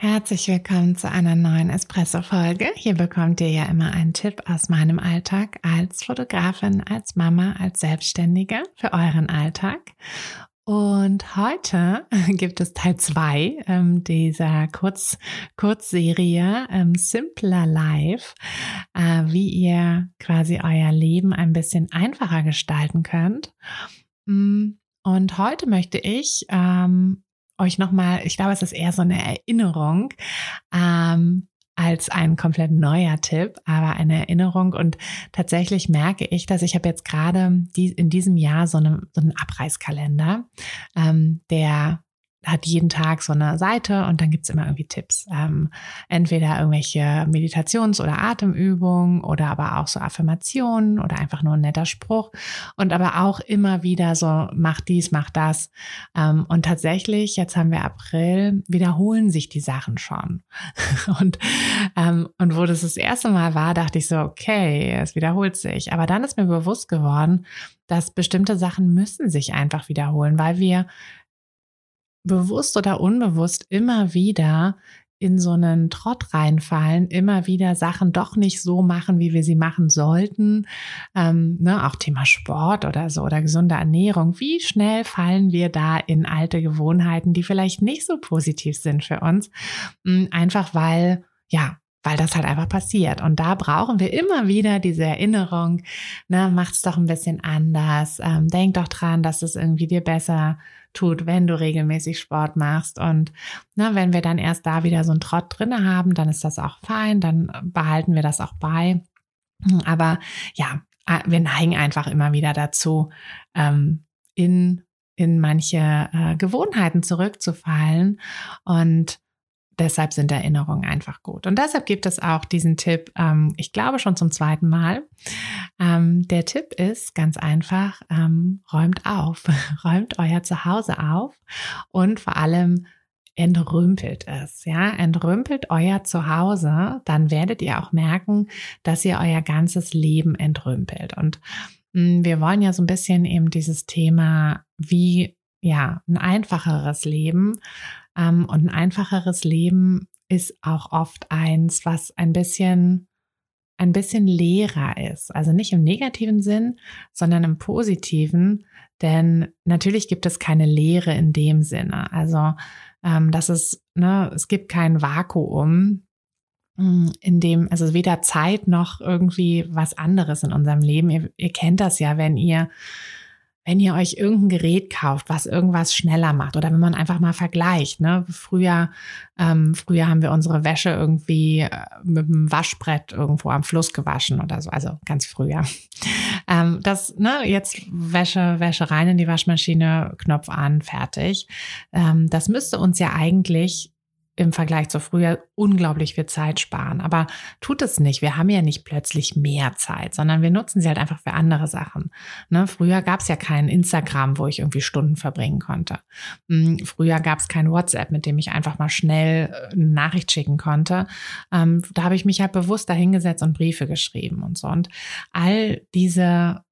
Herzlich willkommen zu einer neuen Espresso-Folge. Hier bekommt ihr ja immer einen Tipp aus meinem Alltag als Fotografin, als Mama, als Selbstständige für euren Alltag. Und heute gibt es Teil zwei ähm, dieser Kurz Kurzserie ähm, Simpler Life, äh, wie ihr quasi euer Leben ein bisschen einfacher gestalten könnt. Mm, und heute möchte ich ähm, euch nochmal, ich glaube, es ist eher so eine Erinnerung, ähm, als ein komplett neuer Tipp, aber eine Erinnerung. Und tatsächlich merke ich, dass ich habe jetzt gerade die, in diesem Jahr so, eine, so einen Abreißkalender, ähm, der hat jeden Tag so eine Seite und dann gibt's immer irgendwie Tipps. Ähm, entweder irgendwelche Meditations- oder Atemübungen oder aber auch so Affirmationen oder einfach nur ein netter Spruch. Und aber auch immer wieder so, mach dies, mach das. Ähm, und tatsächlich, jetzt haben wir April, wiederholen sich die Sachen schon. und, ähm, und wo das das erste Mal war, dachte ich so, okay, es wiederholt sich. Aber dann ist mir bewusst geworden, dass bestimmte Sachen müssen sich einfach wiederholen, weil wir bewusst oder unbewusst immer wieder in so einen Trott reinfallen, immer wieder Sachen doch nicht so machen, wie wir sie machen sollten. Ähm, ne, auch Thema Sport oder so oder gesunde Ernährung. Wie schnell fallen wir da in alte Gewohnheiten, die vielleicht nicht so positiv sind für uns? Hm, einfach weil, ja, weil das halt einfach passiert. Und da brauchen wir immer wieder diese Erinnerung, ne, macht's doch ein bisschen anders, ähm, denk doch dran, dass es irgendwie dir besser tut, wenn du regelmäßig Sport machst. Und na, wenn wir dann erst da wieder so einen Trott drinne haben, dann ist das auch fein, dann behalten wir das auch bei. Aber ja, wir neigen einfach immer wieder dazu, ähm, in, in manche äh, Gewohnheiten zurückzufallen. Und deshalb sind Erinnerungen einfach gut. Und deshalb gibt es auch diesen Tipp, ähm, ich glaube schon zum zweiten Mal. Ähm, der Tipp ist ganz einfach, ähm, räumt auf, räumt euer Zuhause auf und vor allem entrümpelt es, ja, entrümpelt euer Zuhause, dann werdet ihr auch merken, dass ihr euer ganzes Leben entrümpelt. Und mh, hm, wir wollen ja so ein bisschen eben dieses Thema, wie ja, ein einfacheres Leben ähm, und ein einfacheres Leben ist auch oft eins, was ein bisschen ein bisschen leerer ist. Also nicht im negativen Sinn, sondern im positiven. Denn natürlich gibt es keine Leere in dem Sinne. Also ähm, das ist, ne, es gibt kein Vakuum, hm, in dem, also weder Zeit noch irgendwie was anderes in unserem Leben. Ihr, ihr kennt das ja, wenn ihr wenn ihr euch irgendein Gerät kauft, was irgendwas schneller macht oder wenn man einfach mal vergleicht, ne? Früher, ähm, früher haben wir unsere Wäsche irgendwie äh, mit dem Waschbrett irgendwo am Fluss gewaschen oder so, also ganz früher. Ähm, das, ne, jetzt Wäsche, Wäsche rein in die Waschmaschine, Knopf an, fertig. Ähm, das müsste uns ja eigentlich im Vergleich zu früher unglaublich viel Zeit sparen. Aber tut es nicht. Wir haben ja nicht plötzlich mehr Zeit, sondern wir nutzen sie halt einfach für andere Sachen. Ne? Früher gab es ja kein Instagram, wo ich irgendwie Stunden verbringen konnte. Hm, früher gab es kein WhatsApp, mit dem ich einfach mal schnell äh, eine Nachricht schicken konnte. Ähm, da habe ich mich halt bewusst dahingesetzt und Briefe geschrieben und so. Und all diese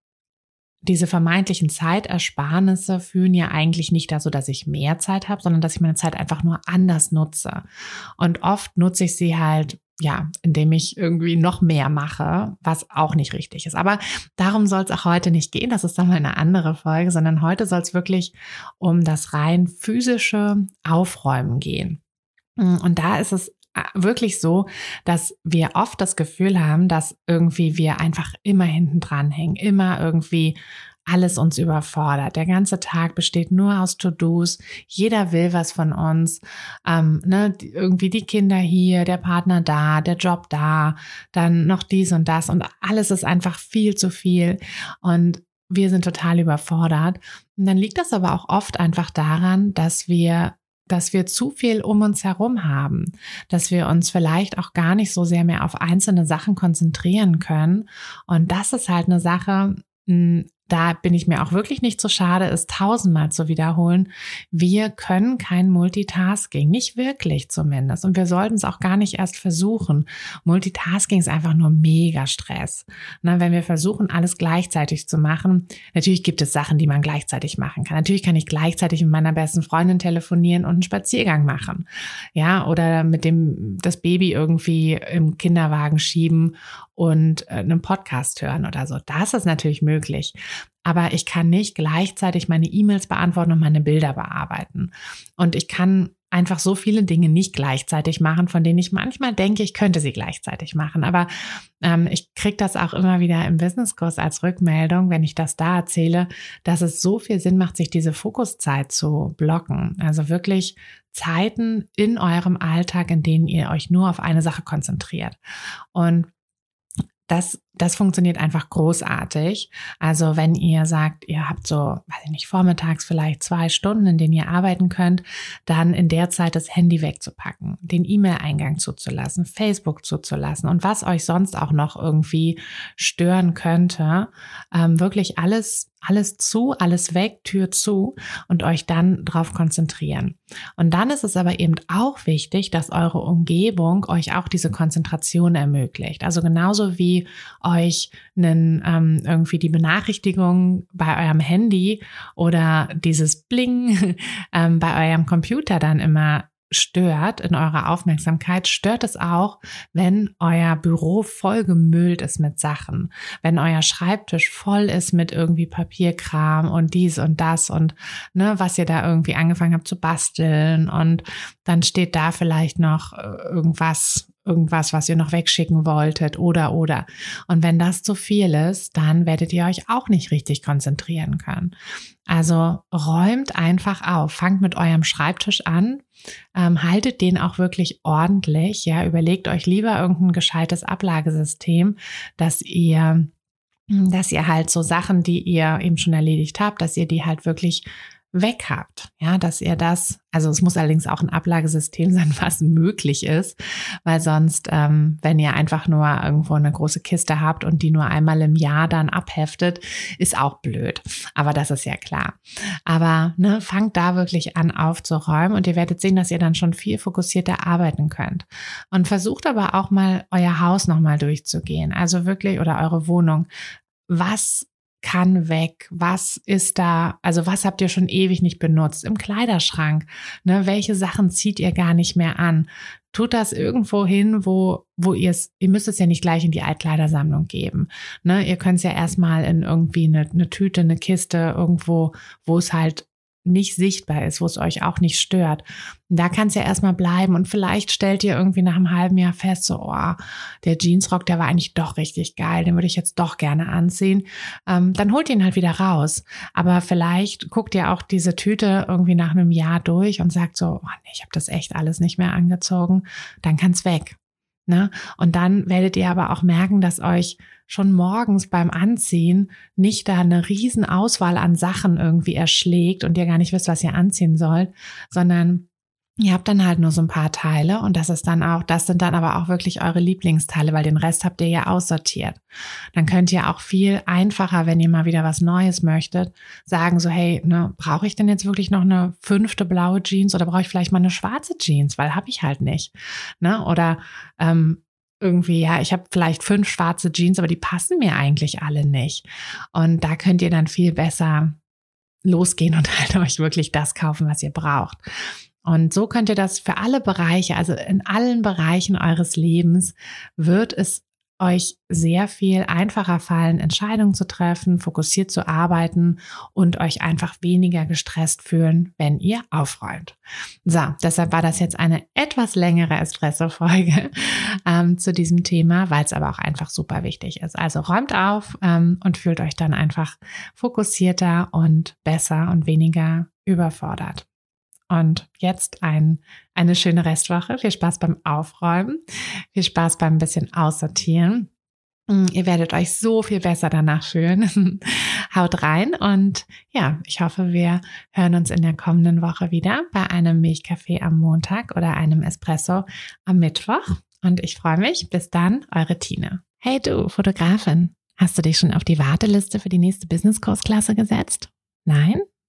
diese vermeintlichen Zeitersparnisse führen ja eigentlich nicht dazu, dass ich mehr Zeit habe, sondern dass ich meine Zeit einfach nur anders nutze. Und oft nutze ich sie halt ja, indem ich irgendwie noch mehr mache, was auch nicht richtig ist. Aber darum soll es auch heute nicht gehen. Das ist dann mal eine andere Folge, sondern heute soll es wirklich um das rein physische Aufräumen gehen. Und da ist es wirklich so, dass wir oft das Gefühl haben, dass irgendwie wir einfach immer hinten dran hängen, immer irgendwie alles uns überfordert. Der ganze Tag besteht nur aus To-Dos. Jeder will was von uns. Ähm, ne, irgendwie die Kinder hier, der Partner da, der Job da, dann noch dies und das und alles ist einfach viel zu viel und wir sind total überfordert. Und dann liegt das aber auch oft einfach daran, dass wir dass wir zu viel um uns herum haben, dass wir uns vielleicht auch gar nicht so sehr mehr auf einzelne Sachen konzentrieren können. Und das ist halt eine Sache, hm, da bin ich mir auch wirklich nicht so schade, es tausendmal zu wiederholen. Wir können kein Multitasking, nicht wirklich zumindest. Und wir sollten es auch gar nicht erst versuchen. Multitasking ist einfach nur mega Stress. Na, wenn wir versuchen, alles gleichzeitig zu machen, natürlich gibt es Sachen, die man gleichzeitig machen kann. Natürlich kann ich gleichzeitig mit meiner besten Freundin telefonieren und einen Spaziergang machen. Ja, oder mit dem, das Baby irgendwie im Kinderwagen schieben und äh, einen Podcast hören oder so. Das ist natürlich möglich. Aber ich kann nicht gleichzeitig meine E-Mails beantworten und meine Bilder bearbeiten. Und ich kann einfach so viele Dinge nicht gleichzeitig machen, von denen ich manchmal denke, ich könnte sie gleichzeitig machen. Aber ähm, ich kriege das auch immer wieder im Businesskurs als Rückmeldung, wenn ich das da erzähle, dass es so viel Sinn macht, sich diese Fokuszeit zu blocken. Also wirklich Zeiten in eurem Alltag, in denen ihr euch nur auf eine Sache konzentriert. Und das, das funktioniert einfach großartig. Also wenn ihr sagt, ihr habt so, weiß ich nicht, vormittags vielleicht zwei Stunden, in denen ihr arbeiten könnt, dann in der Zeit das Handy wegzupacken, den E-Mail-Eingang zuzulassen, Facebook zuzulassen und was euch sonst auch noch irgendwie stören könnte, ähm, wirklich alles alles zu, alles weg, Tür zu und euch dann drauf konzentrieren. Und dann ist es aber eben auch wichtig, dass eure Umgebung euch auch diese Konzentration ermöglicht. Also genauso wie euch einen, ähm, irgendwie die Benachrichtigung bei eurem Handy oder dieses Bling ähm, bei eurem Computer dann immer stört in eurer Aufmerksamkeit, stört es auch, wenn euer Büro vollgemüllt ist mit Sachen, wenn euer Schreibtisch voll ist mit irgendwie Papierkram und dies und das und ne, was ihr da irgendwie angefangen habt zu basteln und dann steht da vielleicht noch äh, irgendwas irgendwas, was ihr noch wegschicken wolltet oder oder. Und wenn das zu viel ist, dann werdet ihr euch auch nicht richtig konzentrieren können. Also räumt einfach auf, fangt mit eurem Schreibtisch an, ähm, haltet den auch wirklich ordentlich, ja, überlegt euch lieber irgendein gescheites Ablagesystem, dass ihr dass ihr halt so Sachen, die ihr eben schon erledigt habt, dass ihr die halt wirklich weg habt. Ja, dass ihr das, also es muss allerdings auch ein Ablagesystem sein, was möglich ist, weil sonst, ähm, wenn ihr einfach nur irgendwo eine große Kiste habt und die nur einmal im Jahr dann abheftet, ist auch blöd. Aber das ist ja klar. Aber ne, fangt da wirklich an aufzuräumen und ihr werdet sehen, dass ihr dann schon viel fokussierter arbeiten könnt. Und versucht aber auch mal euer Haus nochmal durchzugehen. Also wirklich, oder eure Wohnung. Was kann weg? Was ist da? Also was habt ihr schon ewig nicht benutzt? Im Kleiderschrank. Ne? Welche Sachen zieht ihr gar nicht mehr an? Tut das irgendwo hin, wo, wo ihr es, ihr müsst es ja nicht gleich in die Altkleidersammlung geben. Ne? Ihr könnt es ja erstmal in irgendwie eine, eine Tüte, eine Kiste, irgendwo, wo es halt nicht sichtbar ist, wo es euch auch nicht stört. da kann es ja erstmal bleiben und vielleicht stellt ihr irgendwie nach einem halben Jahr fest, so, oh, der Jeansrock, der war eigentlich doch richtig geil, den würde ich jetzt doch gerne anziehen. Ähm, dann holt ihn halt wieder raus. Aber vielleicht guckt ihr auch diese Tüte irgendwie nach einem Jahr durch und sagt so, oh nee, ich habe das echt alles nicht mehr angezogen. Dann kann es weg. Ne? Und dann werdet ihr aber auch merken, dass euch schon morgens beim Anziehen nicht da eine riesen Auswahl an Sachen irgendwie erschlägt und ihr gar nicht wisst, was ihr anziehen sollt, sondern Ihr habt dann halt nur so ein paar Teile und das ist dann auch, das sind dann aber auch wirklich eure Lieblingsteile, weil den Rest habt ihr ja aussortiert. Dann könnt ihr auch viel einfacher, wenn ihr mal wieder was Neues möchtet, sagen so, hey, ne, brauche ich denn jetzt wirklich noch eine fünfte blaue Jeans oder brauche ich vielleicht mal eine schwarze Jeans, weil habe ich halt nicht. Ne? Oder ähm, irgendwie, ja, ich habe vielleicht fünf schwarze Jeans, aber die passen mir eigentlich alle nicht. Und da könnt ihr dann viel besser losgehen und halt euch wirklich das kaufen, was ihr braucht. Und so könnt ihr das für alle Bereiche, also in allen Bereichen eures Lebens, wird es euch sehr viel einfacher fallen, Entscheidungen zu treffen, fokussiert zu arbeiten und euch einfach weniger gestresst fühlen, wenn ihr aufräumt. So, deshalb war das jetzt eine etwas längere Espresso-Folge ähm, zu diesem Thema, weil es aber auch einfach super wichtig ist. Also räumt auf ähm, und fühlt euch dann einfach fokussierter und besser und weniger überfordert. Und jetzt ein, eine schöne Restwoche. Viel Spaß beim Aufräumen. Viel Spaß beim bisschen Aussortieren. Mm, ihr werdet euch so viel besser danach fühlen. Haut rein und ja, ich hoffe, wir hören uns in der kommenden Woche wieder bei einem Milchkaffee am Montag oder einem Espresso am Mittwoch. Und ich freue mich. Bis dann, eure Tine. Hey du, Fotografin. Hast du dich schon auf die Warteliste für die nächste Business-Kursklasse gesetzt? Nein?